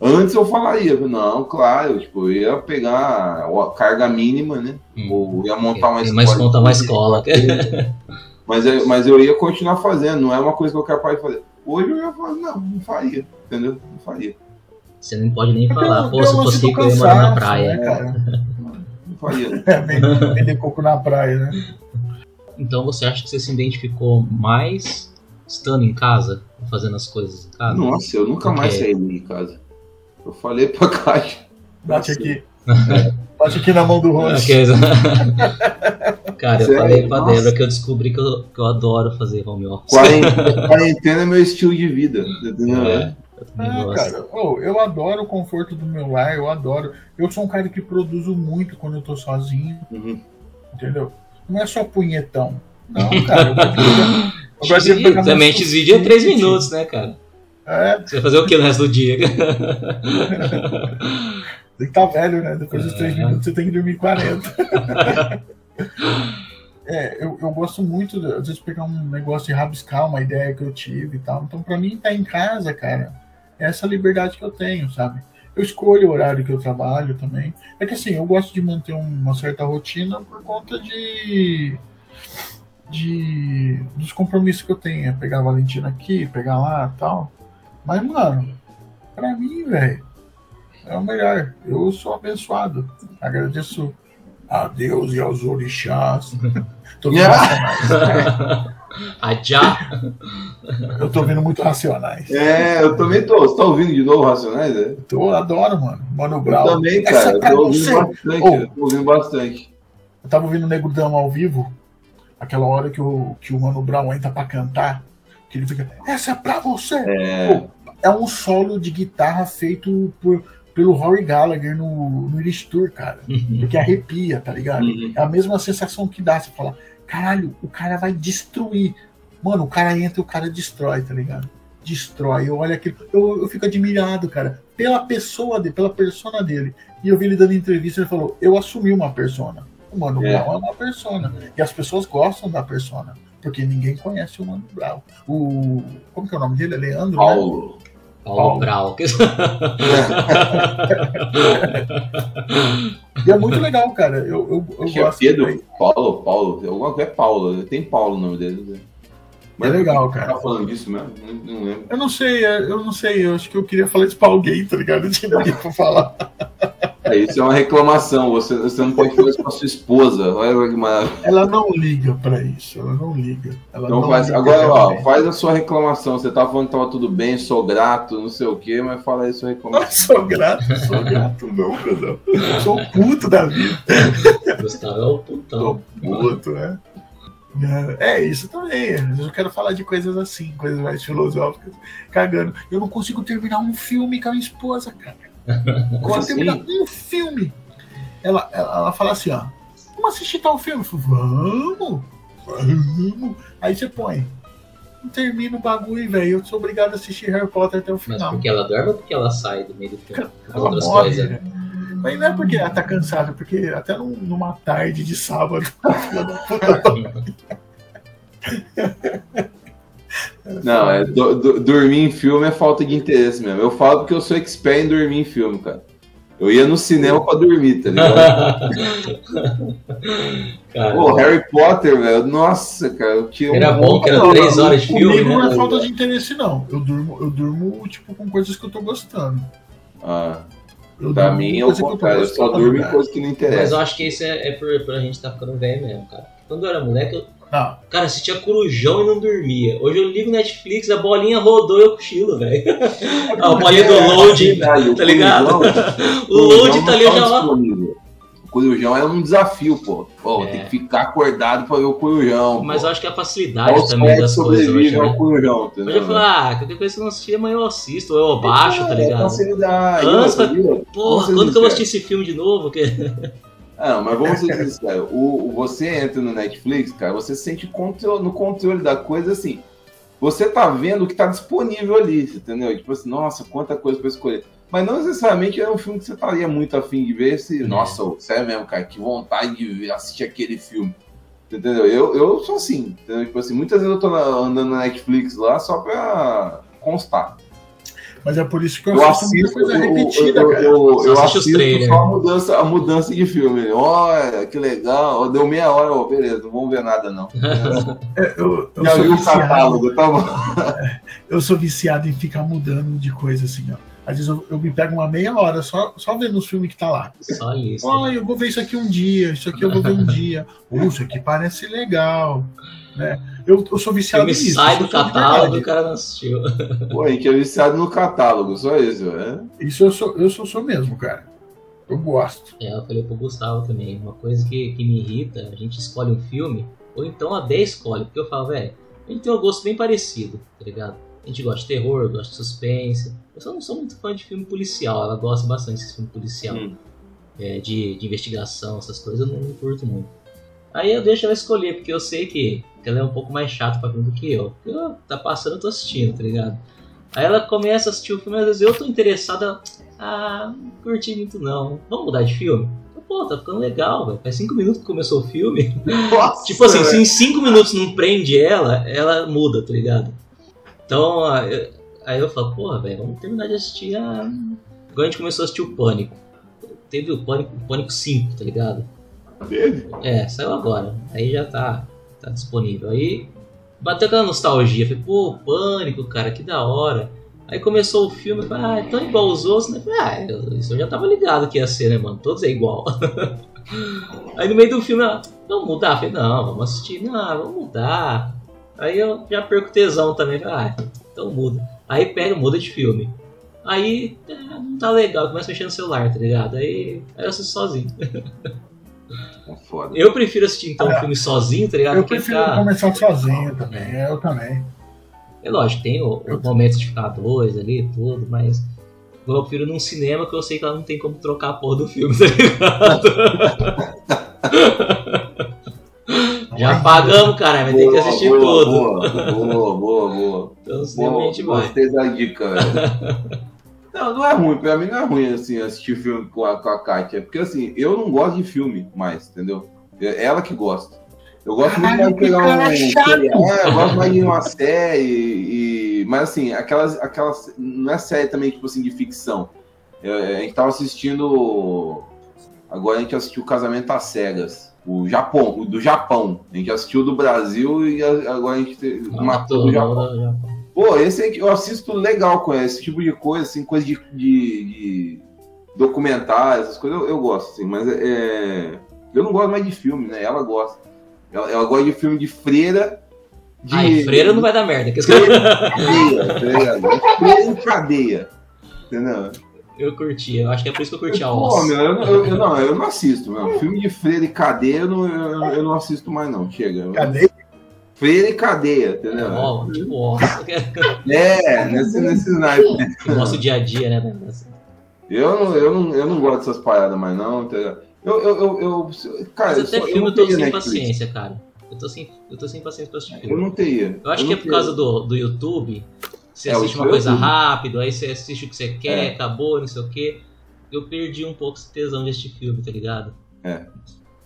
Antes eu falaria, não, claro, tipo, eu ia pegar a carga mínima, né? Hum. Ou ia montar uma escola. mais conta uma escola. [laughs] Mas eu, mas eu ia continuar fazendo, não é uma coisa que eu quero parar de fazer. Hoje eu ia falar, não, não faria, entendeu? Não faria. Você não pode nem falar, pô, se fosse rico eu ia morar na praia. né, cara? [laughs] Não faria. [laughs] É, vender, vender coco na praia, né? Então você acha que você se identificou mais estando em casa, fazendo as coisas em casa? Nossa, eu nunca mais saí de casa. Eu falei pra [laughs] caixa. Bate aqui. Bate aqui na mão do rosto. Aqueles- Cara, eu Sério? falei pra Nossa. Débora que eu descobri que eu, que eu adoro fazer home office. Quarentena, [laughs] quarentena é meu estilo de vida. Entendeu? É, eu também Ah, cara, oh, eu adoro o conforto do meu lar, eu adoro. Eu sou um cara que produzo muito quando eu tô sozinho, Uhum. entendeu? Não é só punhetão. Não, [laughs] cara. Eu gosto de pegar- eu Também meu X vídeo é 3 suficiente. minutos, né, cara? É, Você vai fazer o que no resto do dia? [laughs] tem que tá velho, né? Depois dos três É. minutos você tem que dormir 40. É, eu, eu gosto muito, às vezes, pegar um negócio de rabiscar, uma ideia que eu tive e tal. Então, pra mim, estar em casa, cara, é essa liberdade que eu tenho, sabe? Eu escolho o horário que eu trabalho também. É que assim, eu gosto de manter uma certa rotina por conta de. de dos compromissos que eu tenho. É pegar a Valentina aqui, pegar lá e tal. Mas, mano, pra mim, velho, é o melhor. Eu sou abençoado. Agradeço a Deus e aos orixás. [laughs] Tô vendo racionais. [laughs] A já? Eu tô vendo muito racionais. É, eu também tô. Você tá ouvindo de novo Racionais? É? Eu adoro, mano. Mano Eu Brown. também, Essa cara. é Eu pra tô ouvindo você. bastante. Ô. Eu tô ouvindo bastante. Eu tava ouvindo o Nego Dama ao vivo, aquela hora que o, que o Mano Brown entra pra cantar, que ele fica, essa é pra você. É. É um solo de guitarra feito por, pelo Rory Gallagher no, no Irish Tour, cara. Porque arrepia, tá ligado? Uhum. É a mesma sensação que dá, você fala, caralho, o cara vai destruir. Mano, o cara entra e o cara destrói, tá ligado? Destrói. Eu olho aquilo, eu, eu fico admirado, cara, pela pessoa dele, pela persona dele. E eu vi ele dando entrevista, ele falou, eu assumi uma persona. O Mano É. Brown é uma persona. E as pessoas gostam da persona. Porque ninguém conhece o Mano Brown. O. Como que é o nome dele? É Leandro? né? Paulo. Paulo. Brau. [laughs] E é muito legal, cara. Eu, eu, eu Acho que é gosto. Pedro. também. Paulo, Paulo. Alguma coisa é Paulo. Tem Paulo o nome dele. né? É legal, Você cara. tá falando disso mesmo? Não, não lembro. Eu não sei, é, eu não sei. Eu acho que eu queria falar isso pra alguém, tá ligado? Não tinha ninguém pra falar. É, isso é uma reclamação. Você, você não pode fazer isso com a sua esposa. Olha que maravilha. Ela não liga pra isso. Ela não liga. Ela Então não faz, liga agora, ó, faz a sua reclamação. Você tá falando que tava tudo bem, sou grato, não sei o quê, mas fala aí sua Não reclamação. sou grato, [laughs] sou grato não. Sou puto da vida. Gustavo é o putão. Sou puto, né? É, isso também. Eu quero falar de coisas assim, coisas mais filosóficas, cagando. Eu não consigo terminar um filme com a minha esposa, cara. [laughs] Como assim? um filme, ela, ela, ela fala assim, ó, vamos assistir tal filme? Falo, vamos, vamos. Aí você põe. Não termina o bagulho, velho. Eu sou obrigado a assistir Harry Potter até o Mas final. porque ela dorme ou porque ela sai do meio do filme? Ela outras morre, coisas. né? Mas não é porque ela tá cansada, porque até num- numa tarde de sábado, [laughs] [laughs] Não, é, do- do- dormir em filme é falta de interesse mesmo. Eu falo porque eu sou expert em dormir em filme, cara. Eu ia no cinema pra dormir, tá ligado? [laughs] Cara, Pô, Harry Potter, velho. Nossa, cara, eu tinha um Era bom que era três horas de filme, Comigo não é né? falta de interesse, não. Eu durmo, eu durmo, tipo, com coisas que eu tô gostando. Ah, Eu pra mim é eu tô contrário. Eu só durmo em cara. coisa que não Mas interessa. eu acho que isso é, é por, por a gente tá ficando velho mesmo, cara. Quando eu era moleque, eu, Não, cara, assistia Corujão e não dormia. Hoje eu ligo Netflix, a bolinha rodou e eu cochilo, velho. [laughs] A bolinha do load, Verdade, o tá ligado? O [laughs] load tá não ali já disponível. O Corujão é um desafio, pô. Pô, É. tem que ficar acordado pra ver o Corujão. Mas pô. eu acho que é a Qual facilidade também série das coisas hoje, sobrevive ao né? Corujão, Hoje entendeu? eu falo, ah, qualquer coisa que eu não assistir amanhã eu assisto, ou eu baixo, tá É, ligado? facilidade. Antes? Porra, quando que eu vou assistir esse filme de novo? Que... [laughs] Ah, não, mas vamos ser sinceros. O, você entra no Netflix, cara, você se sente contro- no controle da coisa assim. Você tá vendo o que tá disponível ali, entendeu? Tipo assim, nossa, quanta coisa pra escolher. Mas não necessariamente é um filme que você estaria muito afim de ver. Se, É. Nossa, sério mesmo, cara, que vontade de ver, assistir aquele filme. Entendeu? Eu, eu sou assim, entendeu? Tipo assim, muitas vezes eu tô na- andando na Netflix lá só pra constar. Mas é por isso que eu, Eu assisto coisa eu, repetida, eu, cara. eu, eu, assisto só a mudança, a mudança de filme. Olha, que legal. Ó, Deu meia hora, ó, beleza, não vamos ver nada, não. É, eu, eu Já sou o viciado, catálogo, tá bom. eu sou viciado em ficar mudando de coisa assim, ó. Às vezes eu, eu me pego uma meia hora só, só vendo os filmes que tá lá. Só isso. Olha, eu vou ver isso aqui um dia, isso aqui eu vou ver um dia. Uh, isso aqui parece legal. Né? Eu, eu sou viciado filme nisso. sai isso do de catálogo e o cara não assistiu. [laughs] Pô, a gente é viciado no catálogo, só isso, né? Isso eu sou, eu sou, sou mesmo, cara. Eu gosto. É, eu falei pro Gustavo também. Uma coisa que, que me irrita, a gente escolhe um filme, ou então a 10 escolhe, porque eu falo, velho, a gente tem um gosto bem parecido, tá ligado? A gente gosta de terror, gosta de suspense. Eu só não sou muito fã de filme policial, ela gosta bastante desse filme policial. Hum. É, de, de investigação, essas coisas, eu não, não curto muito. Aí eu deixo ela escolher, porque eu sei que, ela é um pouco mais chata pra mim do que eu. Porque eu, tá passando, eu tô assistindo, tá ligado? Aí ela começa a assistir o filme, às vezes eu tô interessado, ela, ah, não curti muito não. Vamos mudar de filme? Pô, tá ficando legal, velho. Faz cinco minutos que começou o filme. [laughs] Nossa, Tipo assim, se velho. em 5 minutos não prende ela, ela muda, tá ligado? Então, aí eu falo, porra, velho, vamos terminar de assistir a. Agora a gente começou a assistir o Pânico. Teve o Pânico, o Pânico 5, tá ligado? É, saiu agora. Aí já tá, tá disponível. Aí bateu aquela nostalgia. Falei, pô, Pânico, cara, que da hora. Aí começou o filme, falei, ah, é tão igual os outros, né? Falei, ah, isso eu já tava ligado que ia ser, né, mano? Todos é igual. [laughs] Aí no meio do filme, ela, vamos mudar? Falei, não, vamos assistir. Não, vamos mudar. Aí eu já perco tesão também. Falei, ah, então muda. Aí pega, muda de filme. Aí é, não tá legal, começa a mexer no celular, tá ligado? Aí, aí eu assisto sozinho. [laughs] É foda. Eu prefiro assistir então um filme sozinho, tá ligado? Eu prefiro ficar. começar sozinho também. Eu também. É lógico, tem o, o momento de ficar dois ali e tudo, mas eu prefiro num cinema que eu sei que ela não tem como trocar a porra do filme, tá ligado? [laughs] Já pagamos, cara, vai ter que assistir boa, tudo. Boa, boa, boa, boa. Então a Boa, gente vai. gostei da dica, velho. [laughs] Não, não é ruim, pra mim não é ruim assim, assistir filme com a, com a Kátia. Porque assim, eu não gosto de filme mais, entendeu? É ela que gosta. Eu gosto muito Caralho, mais de pegar um. chato. É, eu gosto mais de uma série e. Mas assim, aquelas. aquelas não é série também, tipo assim, de ficção. É, a gente tava assistindo. Agora a gente assistiu Casamento às Cegas. O Japão, o do Japão. A gente assistiu do Brasil e agora a gente te- matou do Japão. Pô, esse aí que eu assisto legal com esse tipo de coisa, assim, coisa de, de, de documentários, essas coisas eu, eu gosto, assim, mas é. Eu não gosto mais de filme, né? Ela gosta. Ela, ela gosta de filme de freira. De Ai, freira não vai dar merda. que- cadeia, tá ligado? Freira em cadeia. Entendeu? Eu curti, eu acho que é por isso que eu curti a Pô, Oz. meu, eu, não- eu, eu não, eu não assisto, meu. Filme de freira e cadeia eu não, eu, eu não assisto mais, não. Chega. Cadê? Freira e cadeia, entendeu? Ó, tipo Oz. [laughs] É, nesse, nesse naipe. Que mostra o dia a dia, né? Eu não, eu, não, eu não gosto dessas paradas mais, não. ligado? Eu, eu, eu, eu- cara, Mas eu, só- eu filme não eu tô teria sem Netflix. paciência, cara. Eu tô sem, eu tô sem paciência pra assistir Eu filme. não teria. Eu acho Eu que é por causa do, do YouTube. Você É, assiste uma YouTube. coisa rápido, aí você assiste o que você quer, É. acabou, não sei o quê. Eu perdi um pouco esse tesão de assistir filme, tá ligado? É.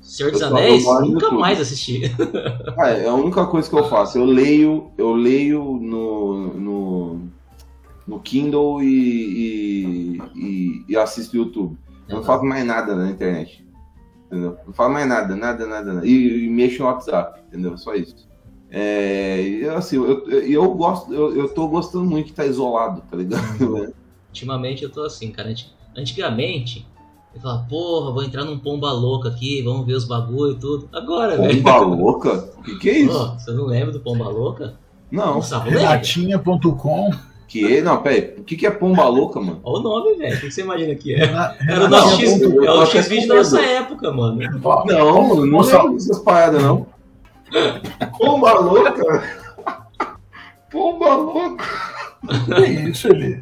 Senhor dos Anéis, nunca mais assisti. [laughs] Ah, é a única coisa que eu faço. Eu leio, eu leio no, no, no Kindle e, e, e, assisto YouTube. Eu não faço mais nada na internet. Entendeu? Não faço mais nada, nada, nada. nada. E, e mexo no WhatsApp, entendeu? Só isso. É, assim, eu, eu, eu gosto, eu, eu tô gostando muito de estar isolado, tá ligado? Ultimamente eu tô assim, cara. Anti- Antigamente, eu falava, porra, vou entrar num pomba louca aqui, vamos ver os bagulho e tudo. Agora, velho. Pomba louca? O que, que é isso? Pô, você não lembra do pomba louca? Não. Renatinha.com. Que? Não, peraí. O que, que é pomba louca, mano? Olha o nome, velho. O que você imagina que é? Era o nosso X, é o X-Vídeo da nossa época, mano. Não, não Nossa. lembro dessas paradas, não. Pomba louca? Pomba louca? Que isso, ele?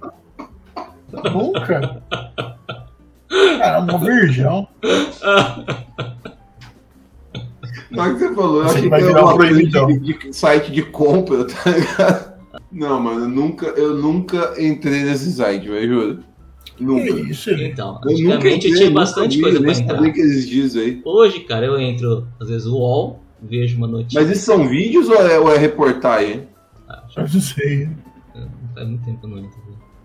Tá bom, cara. Cara, é um virgão. Hora que você falou, eu achei que era uma um coisa de, de site de compra, [laughs] tá ligado? Não, mano, eu nunca, eu nunca entrei nesse site, velho, juro. Que Nunca. isso, ele? Então, Eu nunca antigamente entrei, eu tinha bastante coisa pra nem entrar. sabia que isso aí. Hoje, cara, eu entro, às vezes, o UOL, vejo uma notícia. Mas isso são vídeos ou é, ou é reportagem? Eu não sei. Faz muito tempo que eu não entro.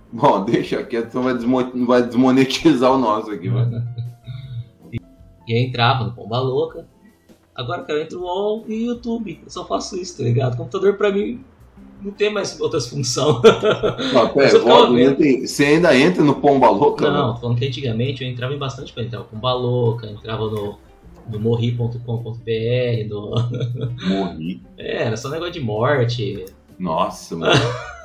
[laughs] Bom, deixa quieto, não vai, desmo- vai desmonetizar o nosso aqui, mano. E aí entrava no Pomba Louca. Agora, cara, eu entro no UOL e YouTube. Eu só faço isso, tá ligado? O computador pra mim não tem mais outras funções. [laughs] Não, pera, volta, você ainda entra no Pomba Louca? Não, tô falando que antigamente eu entrava em bastante coisa. Entrava com Louca, entrava no, no morri.com.br, no... Morri. [laughs] É, era só negócio de morte, Nossa, mano.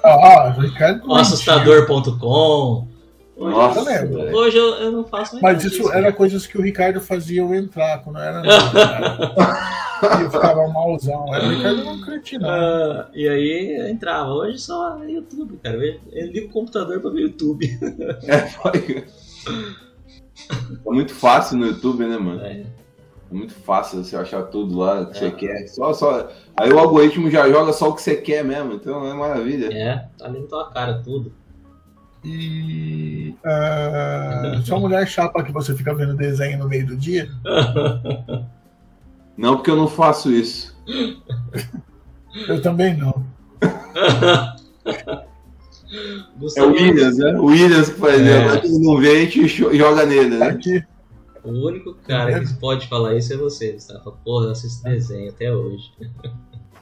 Ah, Ricardo. o assustador.com. Hoje, Nossa, Eu hoje eu, eu não faço mais Mas isso era né? coisas que o Ricardo fazia eu entrar, quando eu era. [laughs] E eu ficava malzão. Era o Ricardo não crente, não. Ah, e aí eu entrava. Hoje só é YouTube, cara. Eu, eu ligo o computador pra ver YouTube. É, foi- É muito fácil no YouTube, né, mano? É. É muito fácil você achar tudo lá que você quer. Só, só... Aí o algoritmo já joga só o que você quer mesmo, então é maravilha. É, tá ali na tua cara tudo. E. ah, sua mulher chapa que você fica vendo desenho no meio do dia? [laughs] Não porque eu não faço isso. Eu também não. [laughs] É o Williams, né? O Williams que faz É. Que ele não vê, a gente jo- joga nele, né? Aqui. O único cara que pode falar isso é você, Gustavo. Porra, eu assisto desenho até hoje.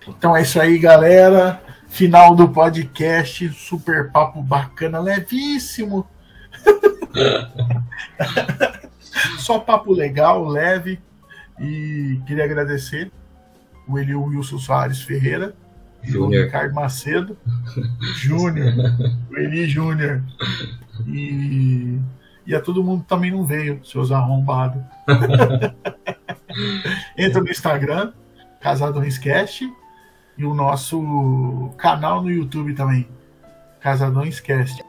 Então é isso aí, galera. Final do podcast. Super papo bacana, levíssimo. [laughs] Só papo legal, leve. E queria agradecer o Eli Wilson Soares Ferreira, o Júnior. Ricardo Macedo, Júnior, [laughs] o Eli Júnior. E, e a todo mundo também não veio, seus arrombados. [laughs] Entra no Instagram, Casadõescast, e o nosso canal no YouTube também, Casadõescast.